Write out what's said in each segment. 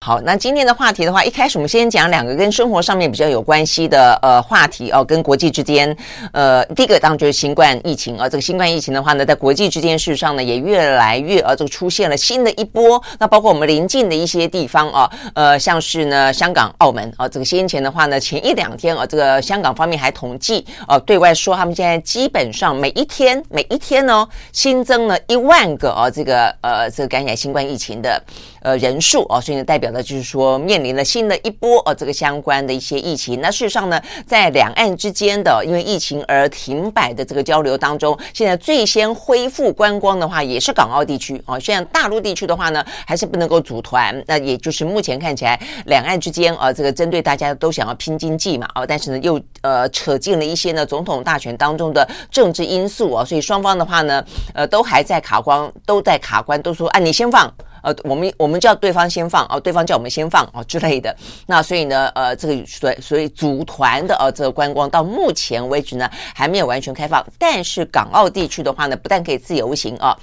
好，那今天的话题的话，一开始我们先讲两个跟生活上面比较有关系的呃话题哦，跟国际之间，呃，第一个当然就是新冠疫情啊、哦，这个新冠疫情的话呢，在国际之间事实上呢也越来越呃，这个出现了新的一波。那包括我们邻近的一些地方啊、呃，像是呢香港、澳门啊、这个先前的话呢，前一两天啊、这个香港方面还统计呃、对外说他们现在基本上每一天每一天呢、新增了一万个啊、这个呃这个感染新冠疫情的。呃，人数哦，所以呢，代表的就是说，面临了新的一波呃、这个相关的一些疫情。那事实上呢，在两岸之间的因为疫情而停摆的这个交流当中，现在最先恢复观光的话，也是港澳地区哦。现在大陆地区的话呢，还是不能够组团。那也就是目前看起来，两岸之间啊，这个针对大家都想要拼经济嘛，哦，但是呢，又呃扯进了一些呢总统大选当中的政治因素啊，所以双方的话呢，呃，都还在卡关，都在卡关，都说，啊，你先放。呃，我们我们叫对方先放哦，对方叫我们先放哦之类的。那所以呢，呃，这个所以所以组团的呃这个观光到目前为止呢还没有完全开放，但是港澳地区的话呢，不但可以自由行啊。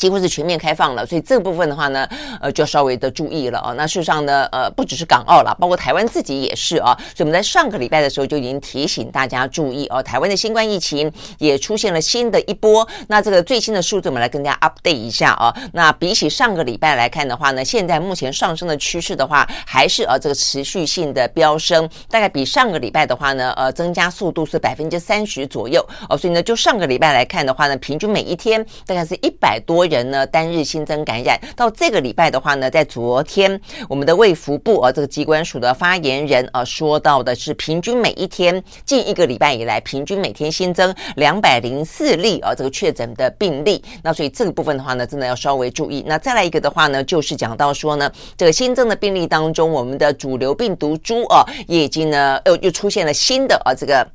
几乎是全面开放了，所以这个部分的话呢，呃，就要稍微的注意了啊。那事实上呢，呃，不只是港澳了，包括台湾自己也是啊。所以我们在上个礼拜的时候就已经提醒大家注意哦，台湾的新冠疫情也出现了新的一波。那这个最新的数字，我们来跟大家 update 一下啊。那比起上个礼拜来看的话呢，现在目前上升的趋势的话，还是呃这个持续性的飙升，大概比上个礼拜的话呢，呃，增加速度是百分之三十左右哦。所以呢，就上个礼拜来看的话呢，平均每一天大概是一百多人呢单日新增感染，到这个礼拜的话呢，在昨天我们的卫福部啊这个机关署的发言人啊说到的是，平均每一天近一个礼拜以来，平均每天新增两百零四例啊这个确诊的病例。那所以这个部分的话呢，真的要稍微注意。那再来一个的话呢，就是讲到说呢，这个新增的病例当中，我们的主流病毒株啊也已经呢又又出现了新的啊这个。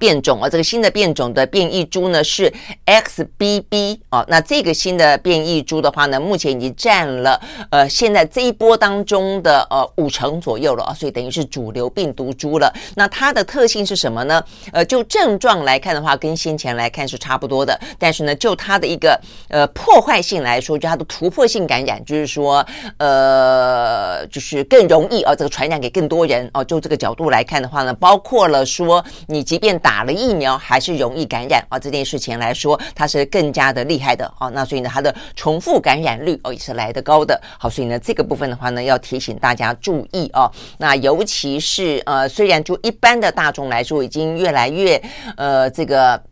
变种啊，这个新的变种的变异株呢是 XBB 啊，那这个新的变异株的话呢，目前已经占了呃现在这一波当中的呃五成左右了啊，所以等于是主流病毒株了。那它的特性是什么呢？呃，就症状来看的话，跟先前来看是差不多的，但是呢，就它的一个呃破坏性来说，就它的突破性感染，就是说呃就是更容易啊这个传染给更多人哦。就这个角度来看的话呢，包括了说你即便打。打了疫苗还是容易感染啊，这件事情来说，它是更加的厉害的啊。那所以呢，它的重复感染率哦也是来得高的。好，所以呢，这个部分的话呢，要提醒大家注意哦。那尤其是呃，虽然就一般的大众来说，已经越来越呃这个。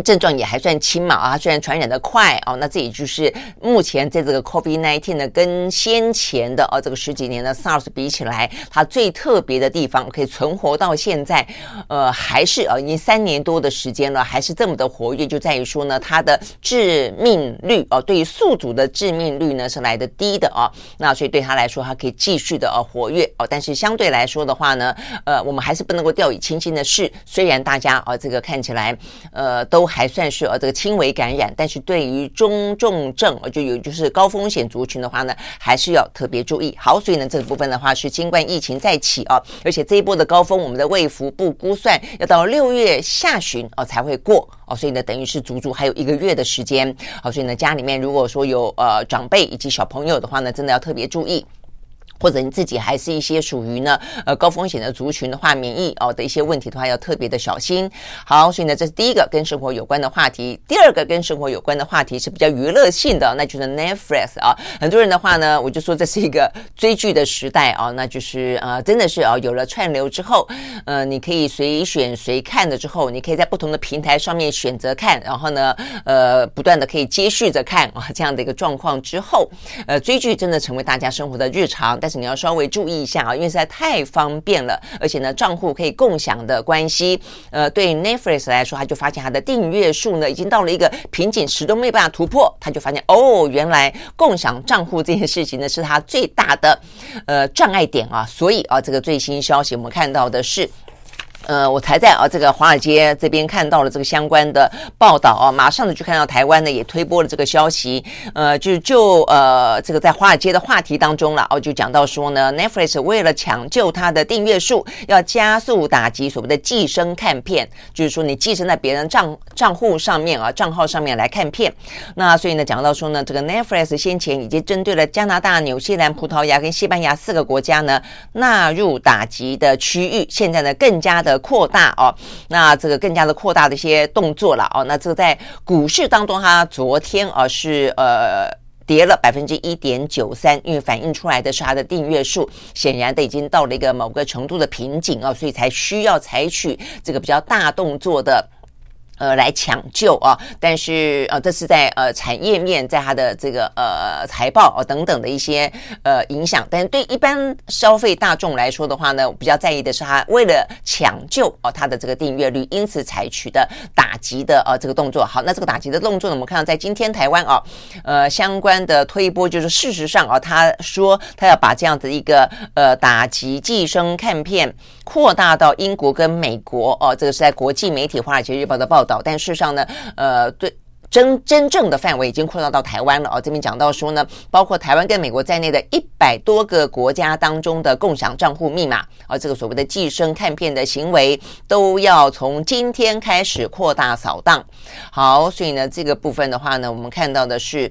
症状也还算轻嘛啊，虽然传染的快哦，那这也就是目前在这个 COVID-19 呢，跟先前的哦这个十几年的 SARS 比起来，它最特别的地方可以存活到现在，呃，还是啊已经三年多的时间了，还是这么的活跃，就在于说呢，它的致命率哦，对于宿主的致命率呢是来得低的啊，那所以对他来说，它可以继续的呃活跃哦，但是相对来说的话呢，呃，我们还是不能够掉以轻心的是，虽然大家啊这个看起来呃都。都还算是呃这个轻微感染，但是对于中重症就有就是高风险族群的话呢，还是要特别注意。好，所以呢这个部分的话是新冠疫情再起啊，而且这一波的高峰，我们的卫福部估算要到六月下旬哦才会过哦，所以呢等于是足足还有一个月的时间。好，所以呢家里面如果说有呃长辈以及小朋友的话呢，真的要特别注意。或者你自己还是一些属于呢呃高风险的族群的话，免疫哦的一些问题的话，要特别的小心。好，所以呢，这是第一个跟生活有关的话题。第二个跟生活有关的话题是比较娱乐性的，那就是 Netflix 啊。很多人的话呢，我就说这是一个追剧的时代啊，那就是呃，真的是啊，有了串流之后，呃，你可以随选随看的之后，你可以在不同的平台上面选择看，然后呢，呃，不断的可以接续着看啊，这样的一个状况之后，呃，追剧真的成为大家生活的日常，但你要稍微注意一下啊，因为实在太方便了，而且呢，账户可以共享的关系，呃，对 Netflix 来说，他就发现他的订阅数呢已经到了一个瓶颈，始终没有办法突破，他就发现哦，原来共享账户这件事情呢是他最大的呃障碍点啊，所以啊，这个最新消息我们看到的是。呃，我才在啊这个华尔街这边看到了这个相关的报道啊，马上的就看到台湾呢也推播了这个消息，呃，就就呃这个在华尔街的话题当中了哦，就讲到说呢，Netflix 为了抢救它的订阅数，要加速打击所谓的寄生看片，就是说你寄生在别人账账户上面啊账号上面来看片，那所以呢讲到说呢，这个 Netflix 先前已经针对了加拿大、纽西兰、葡萄牙跟西班牙四个国家呢纳入打击的区域，现在呢更加的。扩大哦，那这个更加的扩大的一些动作了哦，那这在股市当中，它昨天啊是呃跌了百分之一点九三，因为反映出来的是它的订阅数显然的已经到了一个某个程度的瓶颈啊，所以才需要采取这个比较大动作的。呃，来抢救啊！但是呃，这是在呃产业面，在它的这个呃财报啊、等等的一些呃影响。但是对一般消费大众来说的话呢，我比较在意的是它为了抢救哦、呃、它的这个订阅率，因此采取的打击的呃这个动作。好，那这个打击的动作呢，我们看到在今天台湾啊，呃相关的推波就是事实上啊，他说他要把这样子一个呃打击寄生看片扩大到英国跟美国哦、这个是在国际媒体《华尔街日报》的报道。但事实上呢，呃，对真真正的范围已经扩大到台湾了哦。这边讲到说呢，包括台湾跟美国在内的一百多个国家当中的共享账户密码，而这个所谓的寄生看片的行为，都要从今天开始扩大扫荡。好，所以呢，这个部分的话呢，我们看到的是。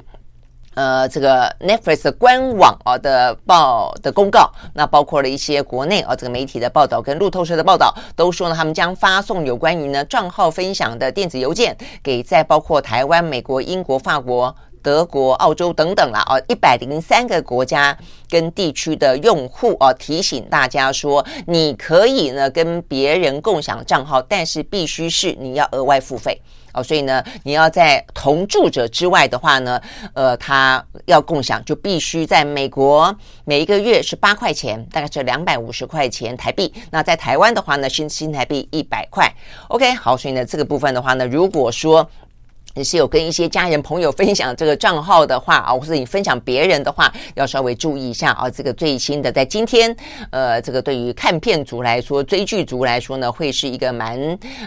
呃，这个 Netflix 官网啊的报的公告，那包括了一些国内啊这个媒体的报道跟路透社的报道，都说呢，他们将发送有关于呢账号分享的电子邮件给在包括台湾、美国、英国、法国、德国、澳洲等等啦啊一百零三个国家跟地区的用户啊，提醒大家说，你可以呢跟别人共享账号，但是必须是你要额外付费。哦，所以呢，你要在同住者之外的话呢，呃，他要共享就必须在美国每一个月是八块钱，大概是两百五十块钱台币。那在台湾的话呢，新新台币一百块。OK，好，所以呢，这个部分的话呢，如果说。你是有跟一些家人朋友分享这个账号的话啊，或者你分享别人的话，要稍微注意一下啊。这个最新的在今天，呃，这个对于看片族来说、追剧族来说呢，会是一个蛮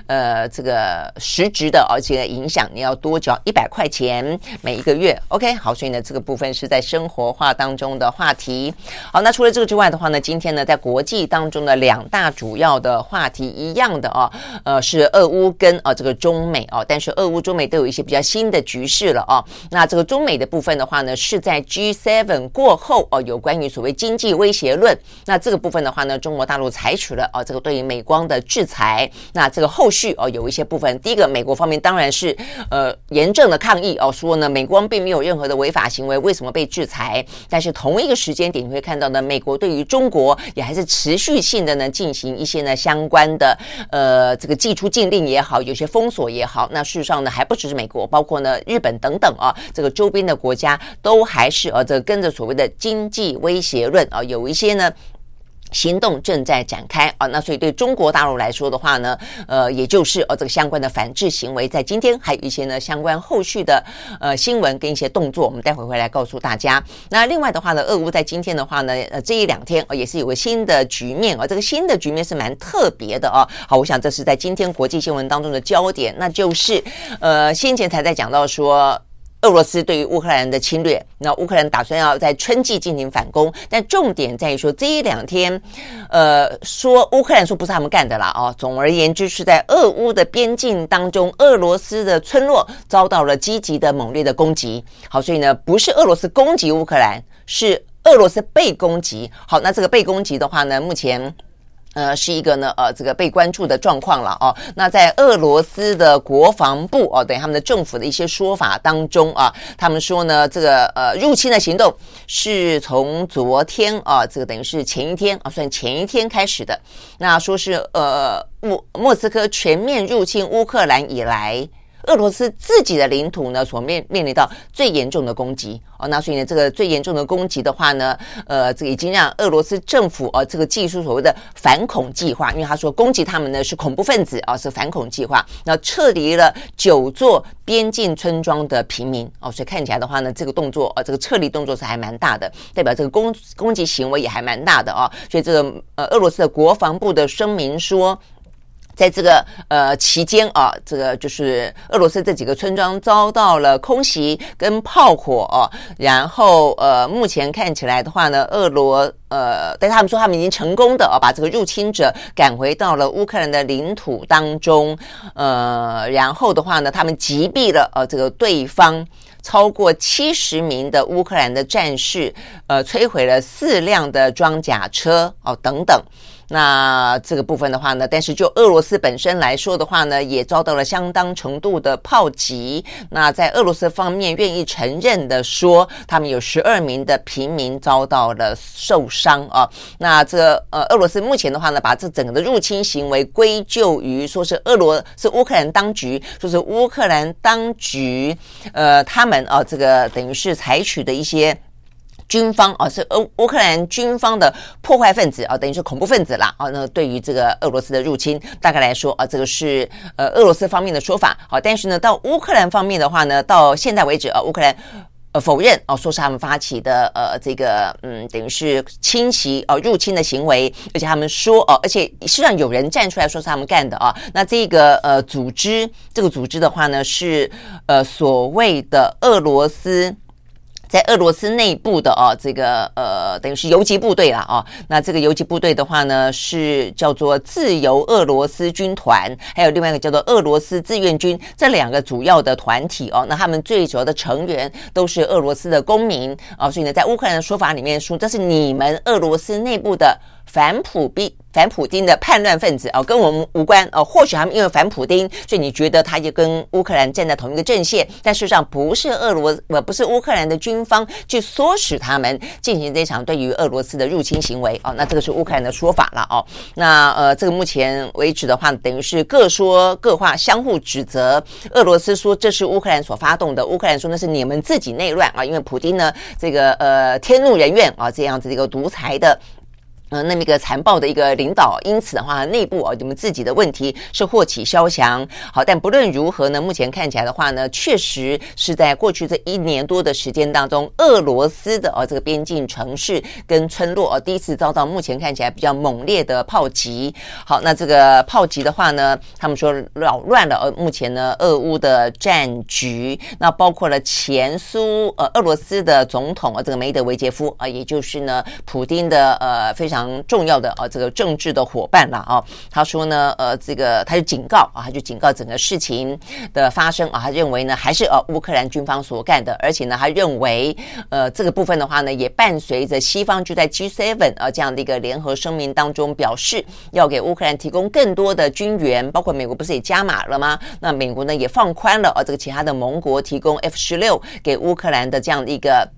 呃这个实质的，而且影响你要多缴一百块钱每一个月。OK，好，所以呢，这个部分是在生活化当中的话题。好，那除了这个之外的话呢，今天呢，在国际当中的两大主要的话题一样的啊，呃，是俄乌跟啊这个中美啊，但是俄乌中美都有一。一些比较新的局势了啊，那这个中美的部分的话呢，是在 G7 过后哦，有关于所谓经济威胁论。那这个部分的话呢，中国大陆采取了哦，这个对于美光的制裁。那这个后续哦，有一些部分，第一个，美国方面当然是呃严正的抗议哦，说呢，美光并没有任何的违法行为，为什么被制裁？但是同一个时间点，你会看到呢，美国对于中国也还是持续性的呢进行一些呢相关的呃这个祭出禁令也好，有些封锁也好。那事实上呢，还不只是美。美国包括呢日本等等啊，这个周边的国家都还是呃这跟着所谓的经济威胁论啊，有一些呢。行动正在展开啊，那所以对中国大陆来说的话呢，呃，也就是呃这个相关的反制行为，在今天还有一些呢相关后续的呃新闻跟一些动作，我们待会回来告诉大家。那另外的话呢，俄乌在今天的话呢，呃这一两天呃也是有个新的局面啊，这个新的局面是蛮特别的啊。好，我想这是在今天国际新闻当中的焦点，那就是呃先前才在讲到说。俄罗斯对于乌克兰的侵略，那乌克兰打算要在春季进行反攻，但重点在于说这一两天，呃，说乌克兰说不是他们干的啦，哦，总而言之是在俄乌的边境当中，俄罗斯的村落遭到了积极的猛烈的攻击。好，所以呢，不是俄罗斯攻击乌克兰，是俄罗斯被攻击。好，那这个被攻击的话呢，目前。呃，是一个呢，呃，这个被关注的状况了哦。那在俄罗斯的国防部哦，等于他们的政府的一些说法当中啊，他们说呢，这个呃入侵的行动是从昨天啊，这个等于是前一天啊，算前一天开始的。那说是呃莫莫斯科全面入侵乌克兰以来。俄罗斯自己的领土呢，所面面临到最严重的攻击哦，那所以呢，这个最严重的攻击的话呢，呃，这已经让俄罗斯政府呃，这个祭出所谓的反恐计划，因为他说攻击他们呢是恐怖分子啊，是反恐计划，那撤离了九座边境村庄的平民哦，所以看起来的话呢，这个动作啊，这个撤离动作是还蛮大的，代表这个攻攻击行为也还蛮大的哦，所以这个呃，俄罗斯的国防部的声明说。在这个呃期间啊，这个就是俄罗斯这几个村庄遭到了空袭跟炮火，然后呃目前看起来的话呢，俄罗呃，但他们说他们已经成功的啊把这个入侵者赶回到了乌克兰的领土当中，呃，然后的话呢，他们击毙了呃这个对方超过七十名的乌克兰的战士，呃，摧毁了四辆的装甲车哦等等。那这个部分的话呢，但是就俄罗斯本身来说的话呢，也遭到了相当程度的炮击。那在俄罗斯方面愿意承认的说，他们有十二名的平民遭到了受伤啊。那这呃，俄罗斯目前的话呢，把这整个的入侵行为归咎于说是俄罗是乌克兰当局，说是乌克兰当局呃，他们啊，这个等于是采取的一些。军方啊，是乌乌克兰军方的破坏分子啊，等于是恐怖分子啦啊。那对于这个俄罗斯的入侵，大概来说啊，这个是呃俄罗斯方面的说法。好，但是呢，到乌克兰方面的话呢，到现在为止啊，乌克兰呃否认哦，说是他们发起的呃这个嗯，等于是侵袭哦入侵的行为，而且他们说哦，而且实际上有人站出来说是他们干的啊。那这个呃组织，这个组织的话呢，是呃所谓的俄罗斯。在俄罗斯内部的哦，这个呃，等于是游击部队了哦。那这个游击部队的话呢，是叫做自由俄罗斯军团，还有另外一个叫做俄罗斯志愿军，这两个主要的团体哦。那他们最主要的成员都是俄罗斯的公民哦，所以呢，在乌克兰的说法里面说，这是你们俄罗斯内部的反普逼。反普丁的叛乱分子哦，跟我们无关哦。或许他们因为反普丁，所以你觉得他就跟乌克兰站在同一个阵线，但事实上不是俄罗呃不是乌克兰的军方去唆使他们进行这场对于俄罗斯的入侵行为哦。那这个是乌克兰的说法了哦。那呃，这个目前为止的话，等于是各说各话，相互指责。俄罗斯说这是乌克兰所发动的，乌克兰说那是你们自己内乱啊，因为普丁呢这个呃天怒人怨啊，这样子的一个独裁的。呃，那么一个残暴的一个领导，因此的话，内部啊，你们自己的问题是祸起萧墙。好，但不论如何呢，目前看起来的话呢，确实是在过去这一年多的时间当中，俄罗斯的啊这个边境城市跟村落啊，第一次遭到目前看起来比较猛烈的炮击。好，那这个炮击的话呢，他们说扰乱了呃目前呢俄乌的战局，那包括了前苏呃俄罗斯的总统啊这个梅德韦杰夫啊，也就是呢普丁的呃非常。重要的啊，这个政治的伙伴了啊。他说呢，呃，这个他就警告啊，他就警告整个事情的发生啊。他认为呢，还是呃乌克兰军方所干的，而且呢，他认为呃这个部分的话呢，也伴随着西方就在 G7 啊这样的一个联合声明当中表示，要给乌克兰提供更多的军援，包括美国不是也加码了吗？那美国呢也放宽了啊，这个其他的盟国提供 F 十六给乌克兰的这样的一个。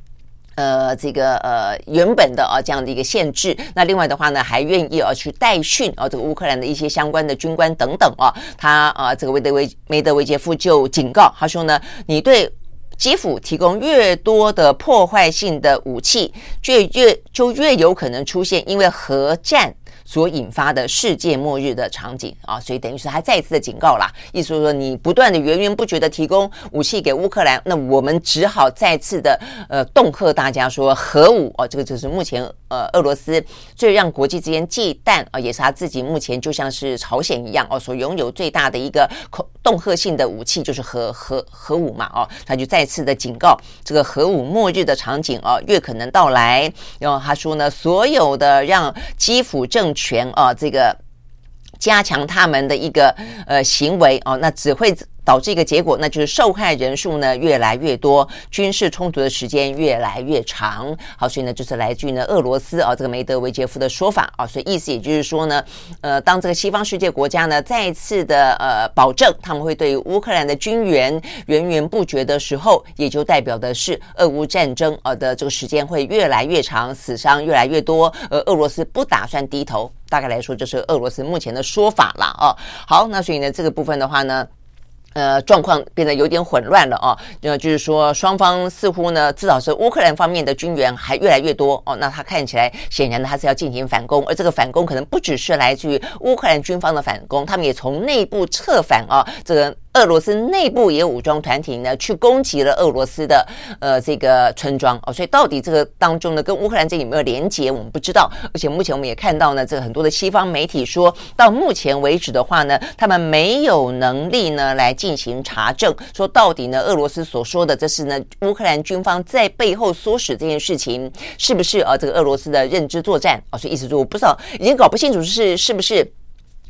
呃，这个呃原本的啊这样的一个限制，那另外的话呢，还愿意啊去代训啊这个乌克兰的一些相关的军官等等啊，他啊这个梅德维梅德韦杰夫就警告他说呢，你对基辅提供越多的破坏性的武器，就越就越有可能出现因为核战。所引发的世界末日的场景啊，所以等于是他再一次的警告啦，意思说你不断的源源不绝的提供武器给乌克兰，那我们只好再次的呃恫吓大家说核武哦，这个就是目前呃俄罗斯最让国际之间忌惮啊，也是他自己目前就像是朝鲜一样哦，所拥有最大的一个恐恫吓性的武器就是核核核武嘛哦，他就再次的警告这个核武末日的场景哦，越可能到来。然后他说呢，所有的让基辅政权啊，这个加强他们的一个呃行为哦，那只会导致一个结果，那就是受害人数呢越来越多，军事冲突的时间越来越长。好，所以呢，就是来自于呢俄罗斯啊这个梅德韦杰夫的说法啊，所以意思也就是说呢，呃，当这个西方世界国家呢再次的呃保证他们会对乌克兰的军援源源不绝的时候，也就代表的是俄乌战争啊的这个时间会越来越长，死伤越来越多，而俄罗斯不打算低头。大概来说，就是俄罗斯目前的说法了啊。好，那所以呢，这个部分的话呢。呃，状况变得有点混乱了啊。呃，就是说，双方似乎呢，至少是乌克兰方面的军援还越来越多哦。那他看起来，显然呢，他是要进行反攻，而这个反攻可能不只是来自于乌克兰军方的反攻，他们也从内部策反啊，这个。俄罗斯内部也有武装团体呢，去攻击了俄罗斯的呃这个村庄哦，所以到底这个当中呢，跟乌克兰这有没有连结，我们不知道。而且目前我们也看到呢，这个很多的西方媒体说到目前为止的话呢，他们没有能力呢来进行查证，说到底呢，俄罗斯所说的这是呢乌克兰军方在背后唆使这件事情，是不是啊？这个俄罗斯的认知作战啊？所以意思说我不知道，已经搞不清楚是是不是。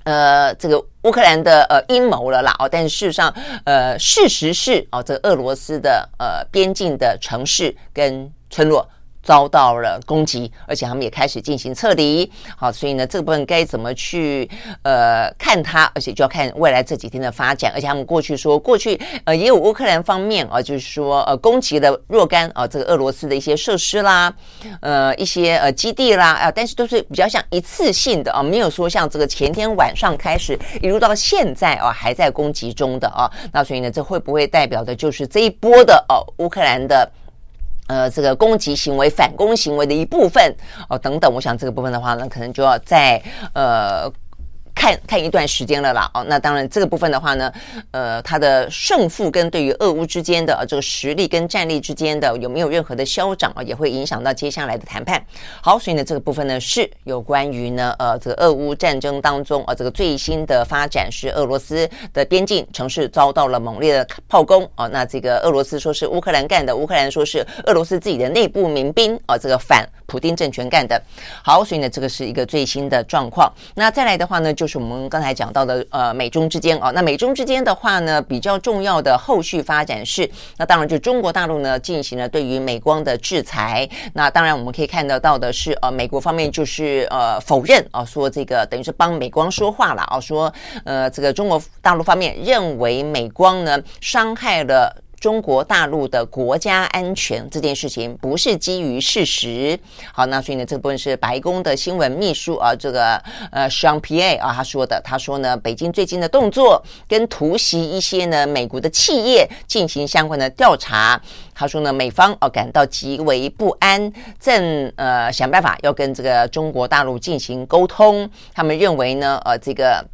呃，这个乌克兰的呃阴谋了啦哦，但是事实上，呃，事实是哦，这个俄罗斯的呃边境的城市跟村落。遭到了攻击，而且他们也开始进行撤离。好，所以呢，这个部分该怎么去呃看它？而且就要看未来这几天的发展。而且他们过去说，过去呃也有乌克兰方面啊，就是说呃攻击了若干啊这个俄罗斯的一些设施啦，呃一些呃基地啦啊，但是都是比较像一次性的啊，没有说像这个前天晚上开始一路到现在啊还在攻击中的啊。那所以呢，这会不会代表的就是这一波的哦乌克兰的？呃，这个攻击行为、反攻行为的一部分哦，等等，我想这个部分的话呢，可能就要在呃。看看一段时间了啦，哦，那当然这个部分的话呢，呃，它的胜负跟对于俄乌之间的这个实力跟战力之间的有没有任何的消长啊，也会影响到接下来的谈判。好，所以呢，这个部分呢是有关于呢，呃，这个俄乌战争当中啊，这个最新的发展是俄罗斯的边境城市遭到了猛烈的炮攻啊，那这个俄罗斯说是乌克兰干的，乌克兰说是俄罗斯自己的内部民兵啊，这个反普丁政权干的。好，所以呢，这个是一个最新的状况。那再来的话呢，就。就是我们刚才讲到的，呃，美中之间啊，那美中之间的话呢，比较重要的后续发展是，那当然就中国大陆呢进行了对于美光的制裁。那当然我们可以看得到的是，呃，美国方面就是呃否认啊，说这个等于是帮美光说话了啊，说呃这个中国大陆方面认为美光呢伤害了。中国大陆的国家安全这件事情不是基于事实。好，那所以呢，这部分是白宫的新闻秘书啊，这个呃，Jean Pierre 啊，他说的，他说呢，北京最近的动作跟突袭一些呢美国的企业进行相关的调查。他说呢，美方哦、啊、感到极为不安，正呃想办法要跟这个中国大陆进行沟通。他们认为呢，呃，这个。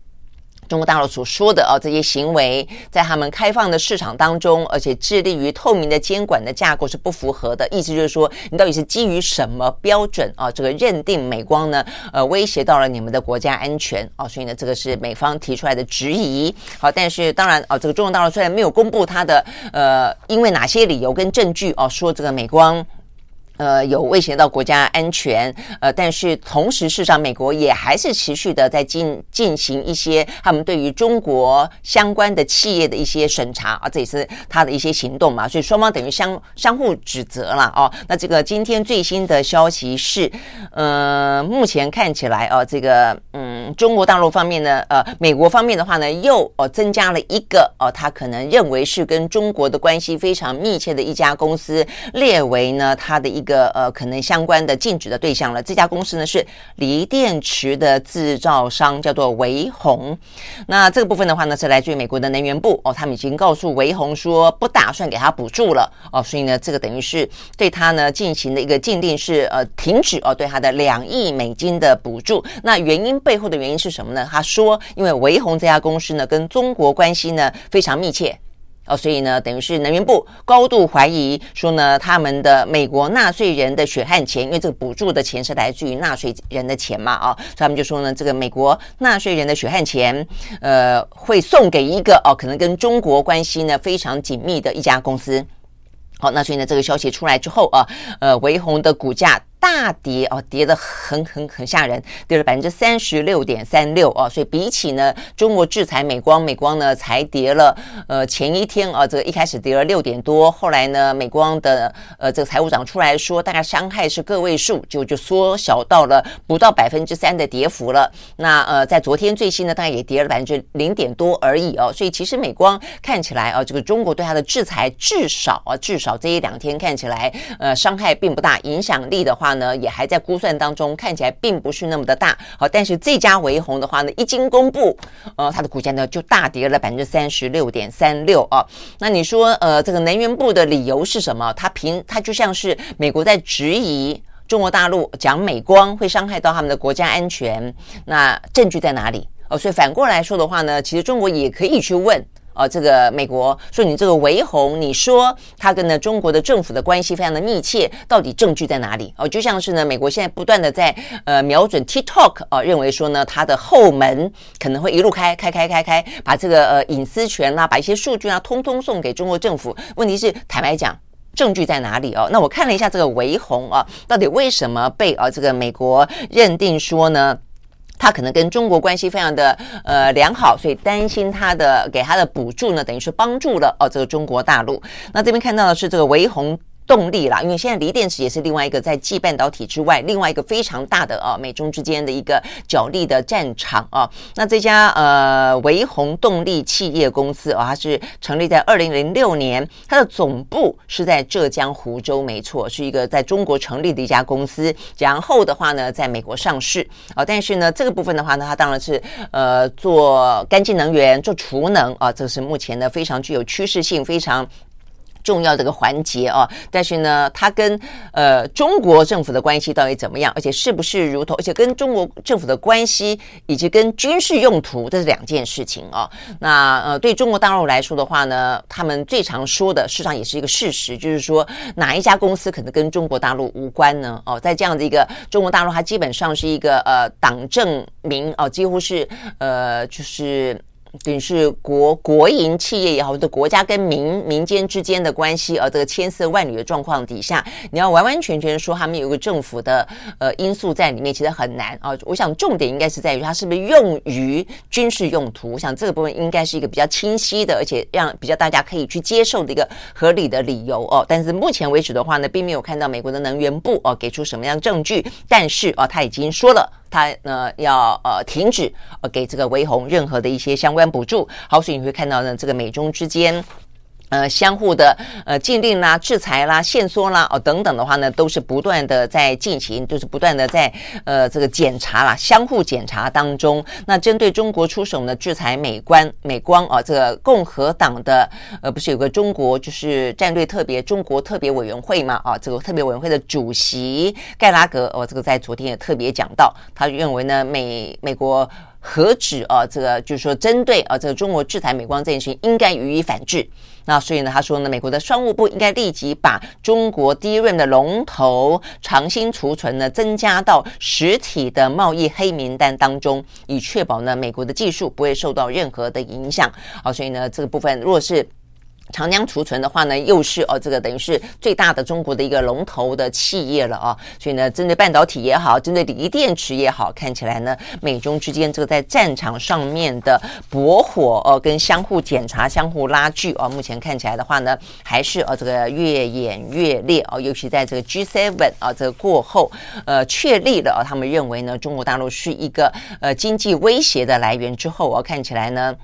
中国大陆所说的啊，这些行为在他们开放的市场当中，而且致力于透明的监管的架构是不符合的。意思就是说，你到底是基于什么标准啊？这个认定美光呢，呃，威胁到了你们的国家安全啊？所以呢，这个是美方提出来的质疑。好，但是当然啊，这个中国大陆虽然没有公布他的呃，因为哪些理由跟证据啊，说这个美光。呃，有威胁到国家安全，呃，但是同时，事实上，美国也还是持续的在进进行一些他们对于中国相关的企业的一些审查啊，这也是他的一些行动嘛，所以双方等于相相互指责了哦。那这个今天最新的消息是，呃，目前看起来哦，这个嗯，中国大陆方面呢，呃，美国方面的话呢，又哦增加了一个哦，他可能认为是跟中国的关系非常密切的一家公司列为呢他的一。个呃，可能相关的禁止的对象了。这家公司呢是锂电池的制造商，叫做维宏。那这个部分的话呢，是来自于美国的能源部哦，他们已经告诉维宏说不打算给他补助了哦，所以呢，这个等于是对他呢进行的一个禁令是呃停止哦，对他的两亿美金的补助。那原因背后的原因是什么呢？他说，因为维宏这家公司呢跟中国关系呢非常密切。哦，所以呢，等于是能源部高度怀疑说呢，他们的美国纳税人的血汗钱，因为这个补助的钱是来自于纳税人的钱嘛，啊、哦，所以他们就说呢，这个美国纳税人的血汗钱，呃，会送给一个哦，可能跟中国关系呢非常紧密的一家公司。好，那所以呢，这个消息出来之后啊，呃，维宏的股价。大跌哦，跌得很很很吓人，跌了百分之三十六点三六哦。所以比起呢，中国制裁美光，美光呢才跌了呃前一天啊，这个一开始跌了六点多，后来呢，美光的呃这个财务长出来说，大概伤害是个位数，就就缩小到了不到百分之三的跌幅了。那呃，在昨天最新呢，大概也跌了百分之零点多而已哦。所以其实美光看起来啊，这个中国对它的制裁至少啊，至少这一两天看起来呃伤害并不大，影响力的话。呢也还在估算当中，看起来并不是那么的大。好，但是这家维宏的话呢，一经公布，呃，它的股价呢就大跌了百分之三十六点三六啊。那你说，呃，这个能源部的理由是什么？它凭它就像是美国在质疑中国大陆讲美光会伤害到他们的国家安全，那证据在哪里？哦，所以反过来说的话呢，其实中国也可以去问。哦，这个美国说你这个微宏，你说他跟呢中国的政府的关系非常的密切，到底证据在哪里？哦，就像是呢，美国现在不断的在呃瞄准 TikTok 哦，认为说呢它的后门可能会一路开开开开开，把这个呃隐私权啦，把一些数据啊，通通送给中国政府。问题是，坦白讲，证据在哪里哦？那我看了一下这个微宏啊，到底为什么被啊这个美国认定说呢？他可能跟中国关系非常的呃良好，所以担心他的给他的补助呢，等于是帮助了哦这个中国大陆。那这边看到的是这个维宏。动力啦，因为现在锂电池也是另外一个在继半导体之外，另外一个非常大的啊，美中之间的一个角力的战场啊。那这家呃维宏动力企业公司啊，它是成立在二零零六年，它的总部是在浙江湖州，没错，是一个在中国成立的一家公司。然后的话呢，在美国上市啊，但是呢，这个部分的话呢，它当然是呃做干净能源、做储能啊，这是目前呢非常具有趋势性、非常。重要的一个环节啊，但是呢，它跟呃中国政府的关系到底怎么样？而且是不是如同，而且跟中国政府的关系以及跟军事用途，这是两件事情啊。那呃，对中国大陆来说的话呢，他们最常说的，事实上也是一个事实，就是说哪一家公司可能跟中国大陆无关呢？哦，在这样的一个中国大陆，它基本上是一个呃党政民哦，几乎是呃就是。等于是国国营企业也好，或者国家跟民民间之间的关系，而这个千丝万缕的状况底下，你要完完全全说他们有个政府的呃因素在里面，其实很难啊。我想重点应该是在于它是不是用于军事用途。我想这个部分应该是一个比较清晰的，而且让比较大家可以去接受的一个合理的理由哦。但是目前为止的话呢，并没有看到美国的能源部哦给出什么样证据，但是哦他已经说了。他呢要呃停止呃给这个维宏任何的一些相关补助，好，所以你会看到呢这个美中之间。呃，相互的呃禁令啦、制裁啦、限缩啦哦等等的话呢，都是不断的在进行，就是不断的在呃这个检查啦，相互检查当中。那针对中国出手呢，制裁美光美光啊，这个共和党的呃不是有个中国就是战略特别中国特别委员会嘛啊，这个特别委员会的主席盖拉格哦，这个在昨天也特别讲到，他认为呢美美国。何止啊？这个就是说，针对啊这个中国制裁美光这件事情，应该予以反制。那所以呢，他说呢，美国的商务部应该立即把中国 DRAM 的龙头长兴储存呢增加到实体的贸易黑名单当中，以确保呢美国的技术不会受到任何的影响。好，所以呢这个部分，如果是。长江储存的话呢，又是哦，这个等于是最大的中国的一个龙头的企业了啊，所以呢，针对半导体也好，针对锂电池也好，看起来呢，美中之间这个在战场上面的搏火哦，跟相互检查、相互拉锯哦，目前看起来的话呢，还是哦这个越演越烈哦，尤其在这个 G7 啊这个过后，呃，确立了哦，他们认为呢，中国大陆是一个呃经济威胁的来源之后哦，看起来呢。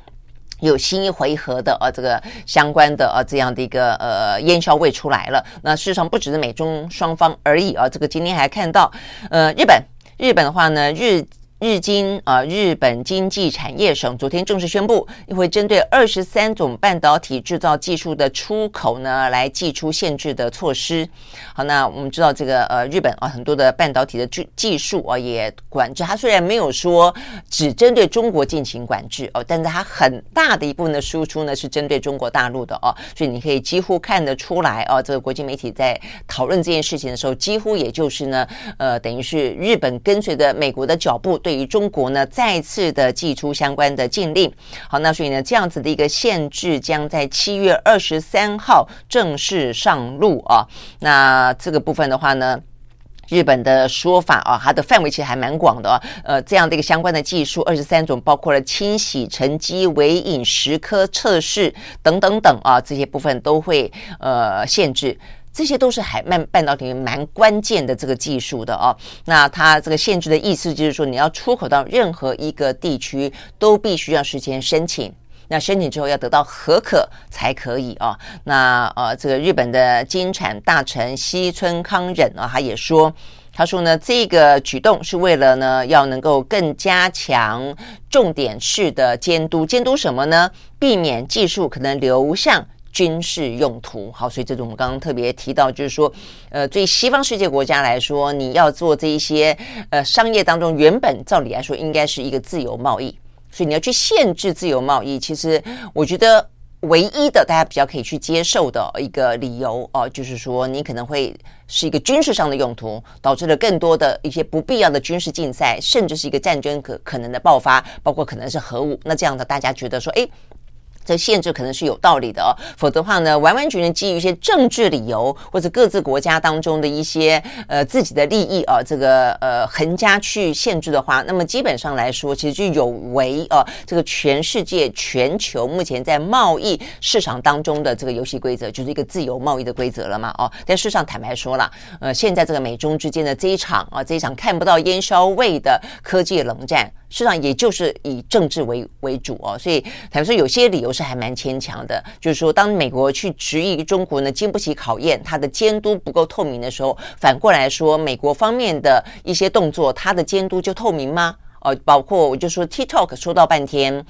有新一回合的呃，这个相关的呃这样的一个呃烟硝味出来了。那事实上不只是美中双方而已啊，这个今天还看到呃日本，日本的话呢日。日经啊，日本经济产业省昨天正式宣布，会针对二十三种半导体制造技术的出口呢，来祭出限制的措施。好，那我们知道这个呃，日本啊，很多的半导体的技技术啊，也管制。它虽然没有说只针对中国进行管制哦，但是它很大的一部分的输出呢，是针对中国大陆的哦。所以你可以几乎看得出来哦，这个国际媒体在讨论这件事情的时候，几乎也就是呢，呃，等于是日本跟随着美国的脚步。对于中国呢，再次的祭出相关的禁令。好，那所以呢，这样子的一个限制将在七月二十三号正式上路啊。那这个部分的话呢，日本的说法啊，它的范围其实还蛮广的啊。呃，这样的一个相关的技术，二十三种，包括了清洗、沉积、微影、蚀刻、测试等等等啊，这些部分都会呃限制。这些都是海曼半导体蛮关键的这个技术的哦。那它这个限制的意思就是说，你要出口到任何一个地区，都必须要事先申请。那申请之后要得到核可才可以哦。那呃，这个日本的经产大臣西村康稔啊，他也说，他说呢，这个举动是为了呢，要能够更加强重点式的监督，监督什么呢？避免技术可能流向。军事用途，好，所以这种我们刚刚特别提到，就是说，呃，对西方世界国家来说，你要做这一些呃商业当中，原本照理来说应该是一个自由贸易，所以你要去限制自由贸易，其实我觉得唯一的大家比较可以去接受的一个理由哦，就是说你可能会是一个军事上的用途，导致了更多的一些不必要的军事竞赛，甚至是一个战争可可能的爆发，包括可能是核武，那这样的大家觉得说，哎。这限制可能是有道理的哦，否则的话呢，完完全全基于一些政治理由或者各自国家当中的一些呃自己的利益啊，这个呃横加去限制的话，那么基本上来说，其实就有违啊这个全世界全球目前在贸易市场当中的这个游戏规则，就是一个自由贸易的规则了嘛哦。但事实上坦白说了，呃，现在这个美中之间的这一场啊，这一场看不到烟硝味的科技冷战。实际上，也就是以政治为为主哦，所以坦白说，有些理由是还蛮牵强的。就是说，当美国去质疑中国呢，经不起考验，它的监督不够透明的时候，反过来说，美国方面的一些动作，它的监督就透明吗？哦，包括我就说 TikTok 说到半天，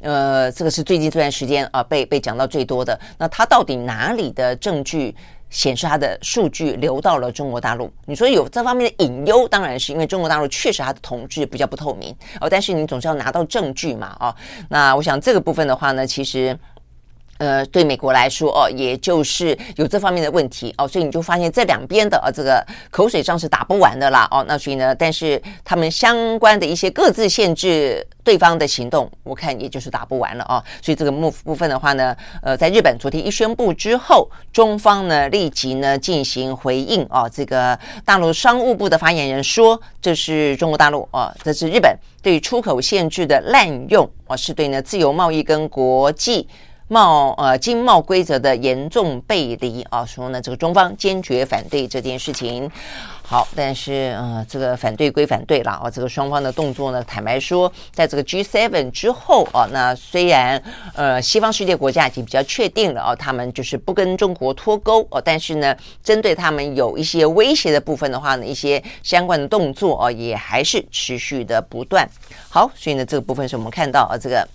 呃，这个是最近这段时间啊被被讲到最多的。那它到底哪里的证据？显示它的数据流到了中国大陆，你说有这方面的隐忧，当然是因为中国大陆确实它的统治比较不透明哦，但是你总是要拿到证据嘛，哦，那我想这个部分的话呢，其实。呃，对美国来说哦，也就是有这方面的问题哦，所以你就发现这两边的啊，这个口水仗是打不完的啦哦。那所以呢，但是他们相关的一些各自限制对方的行动，我看也就是打不完了哦。所以这个部部分的话呢，呃，在日本昨天一宣布之后，中方呢立即呢进行回应哦。这个大陆商务部的发言人说，这是中国大陆哦，这是日本对出口限制的滥用哦，是对呢自由贸易跟国际。贸呃经贸规则的严重背离啊，说呢这个中方坚决反对这件事情。好，但是呃这个反对归反对了啊，这个双方的动作呢，坦白说，在这个 G7 之后啊，那虽然呃西方世界国家已经比较确定了啊，他们就是不跟中国脱钩哦，但是呢，针对他们有一些威胁的部分的话呢，一些相关的动作啊，也还是持续的不断。好，所以呢这个部分是我们看到啊这个。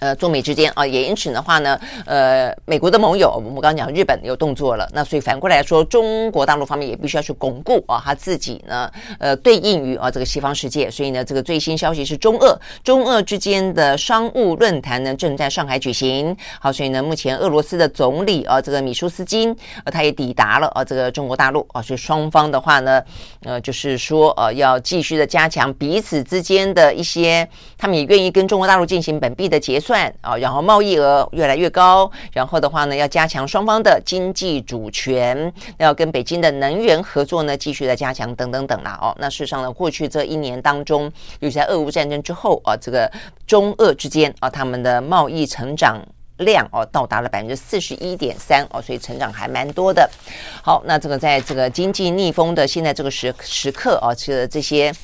呃，中美之间啊，也因此的话呢，呃，美国的盟友，我们刚刚讲日本有动作了，那所以反过来说，中国大陆方面也必须要去巩固啊，他自己呢，呃，对应于啊这个西方世界，所以呢，这个最新消息是中俄中俄之间的商务论坛呢正在上海举行，好，所以呢，目前俄罗斯的总理啊，这个米舒斯金，呃，他也抵达了啊这个中国大陆。啊，所以双方的话呢，呃，就是说呃，要继续的加强彼此之间的一些，他们也愿意跟中国大陆进行本币的结算。算啊，然后贸易额越来越高，然后的话呢，要加强双方的经济主权，要跟北京的能源合作呢，继续的加强等等等啦。哦，那事实上呢，过去这一年当中，尤其在俄乌战争之后啊，这个中俄之间啊，他们的贸易成长量哦，到达了百分之四十一点三哦，所以成长还蛮多的。好，那这个在这个经济逆风的现在这个时时刻啊，这个这些。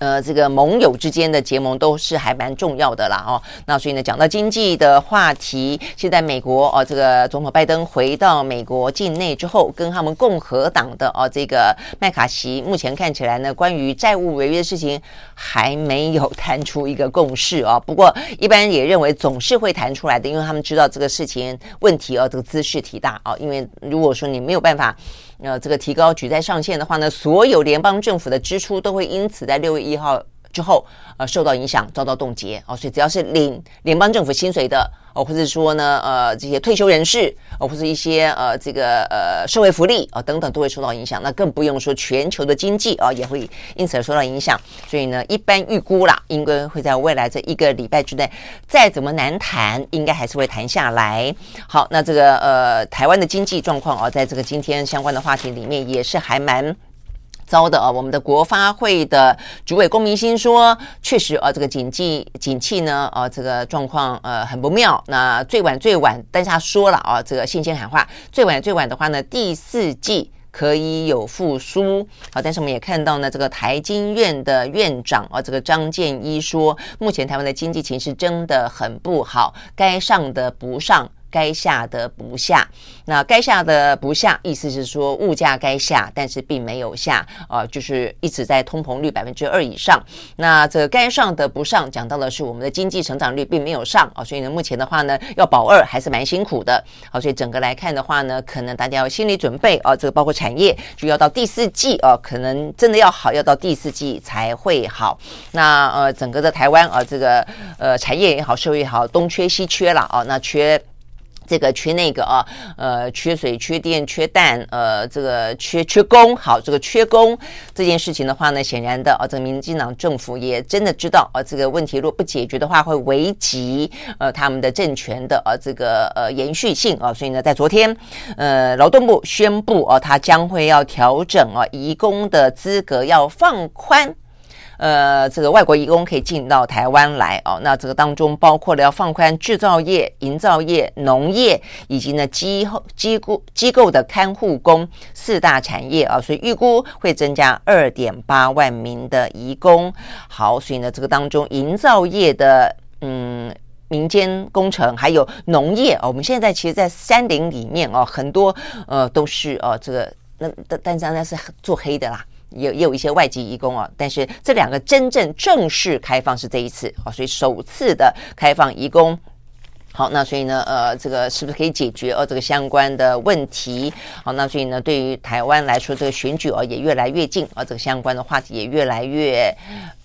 呃，这个盟友之间的结盟都是还蛮重要的啦，哦。那所以呢，讲到经济的话题，现在美国哦，这个总统拜登回到美国境内之后，跟他们共和党的哦这个麦卡锡，目前看起来呢，关于债务违约的事情还没有谈出一个共识啊。不过一般也认为总是会谈出来的，因为他们知道这个事情问题哦，这个兹事体大啊。因为如果说你没有办法。呃，这个提高举债上限的话呢，所有联邦政府的支出都会因此在六月一号之后呃受到影响，遭到冻结哦。所以只要是领联邦政府薪水的哦，或者说呢呃这些退休人士哦，或者一些呃这个呃社会福利啊、等等都会受到影响。那更不用说全球的经济啊、也会因此而受到影响。所以呢，一般预估啦，应该会在未来这一个礼拜之内，再怎么难谈，应该还是会谈下来。好，那这个呃台湾的经济状况啊、在这个今天相关的话题里面也是还蛮。糟的啊！我们的国发会的主委龚明鑫说，确实啊，这个景气景气呢，啊，这个状况呃很不妙。那最晚最晚，但是他说了啊，这个信心喊话，最晚最晚的话呢，第四季可以有复苏。好，但是我们也看到呢，这个台经院的院长啊，这个张建一说，目前台湾的经济情势真的很不好，该上的不上。该下的不下，那该下的不下，意思是说物价该下，但是并没有下，啊、就是一直在通膨率百分之二以上。那这该上的不上，讲到的是我们的经济成长率并没有上啊，所以呢，目前的话呢，要保二还是蛮辛苦的。好，所以整个来看的话呢，可能大家要心理准备啊，这个包括产业就要到第四季啊，可能真的要好，要到第四季才会好。那呃，整个的台湾啊，这个呃产业也好，社会也好，东缺西缺了啊，那缺。这个缺那个啊，呃，缺水、缺电、缺蛋，呃，这个缺缺工。好，这个缺工。这件事情的话呢，显然的啊，这个民进党政府也真的知道啊，这个问题如果不解决的话，会危及呃他们的政权的啊这个呃延续性啊。所以呢，在昨天，呃，劳动部宣布啊，他将会要调整啊，移工的资格要放宽。呃，这个外国移工可以进到台湾来哦。那这个当中包括了要放宽制造业、营造业、农业以及呢机构机构机构的看护工四大产业啊，所以预估会增加二点八万名的移工。好，所以呢这个当中营造业的嗯民间工程还有农业哦，我们现在其实，在山林里面哦，很多呃都是哦这个那但但是那是做黑的啦。也也有一些外籍移工啊，但是这两个真正正式开放是这一次啊，所以首次的开放移工。好，那所以呢，呃，这个是不是可以解决哦这个相关的问题？好，那所以呢，对于台湾来说，这个选举哦也越来越近啊，这个相关的话题也越来越。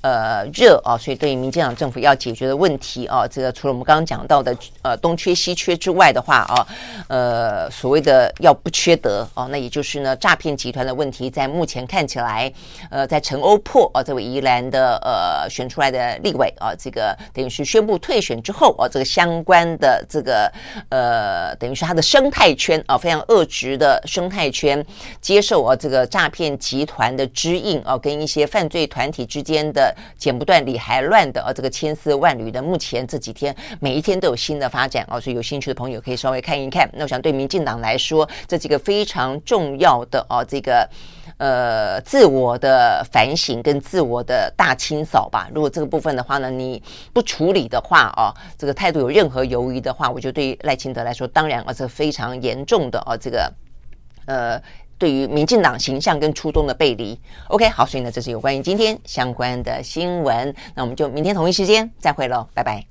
呃，热啊，所以对于民进党政府要解决的问题啊，这个除了我们刚刚讲到的呃东缺西缺之外的话啊，呃，所谓的要不缺德啊，那也就是呢诈骗集团的问题，在目前看起来，呃，在陈欧珀啊这位宜兰的呃选出来的立委啊，这个等于是宣布退选之后啊，这个相关的这个呃，等于是他的生态圈啊，非常恶质的生态圈，接受啊这个诈骗集团的指引啊，跟一些犯罪团体之间的。剪不断理还乱的啊，这个千丝万缕的，目前这几天每一天都有新的发展啊，所以有兴趣的朋友可以稍微看一看。那我想对民进党来说，这几个非常重要的啊，这个呃自我的反省跟自我的大清扫吧。如果这个部分的话呢，你不处理的话啊，这个态度有任何犹豫的话，我觉得对于赖清德来说，当然啊这非常严重的啊，这个呃。对于民进党形象跟初衷的背离，OK，好，所以呢，这是有关于今天相关的新闻，那我们就明天同一时间再会喽，拜拜。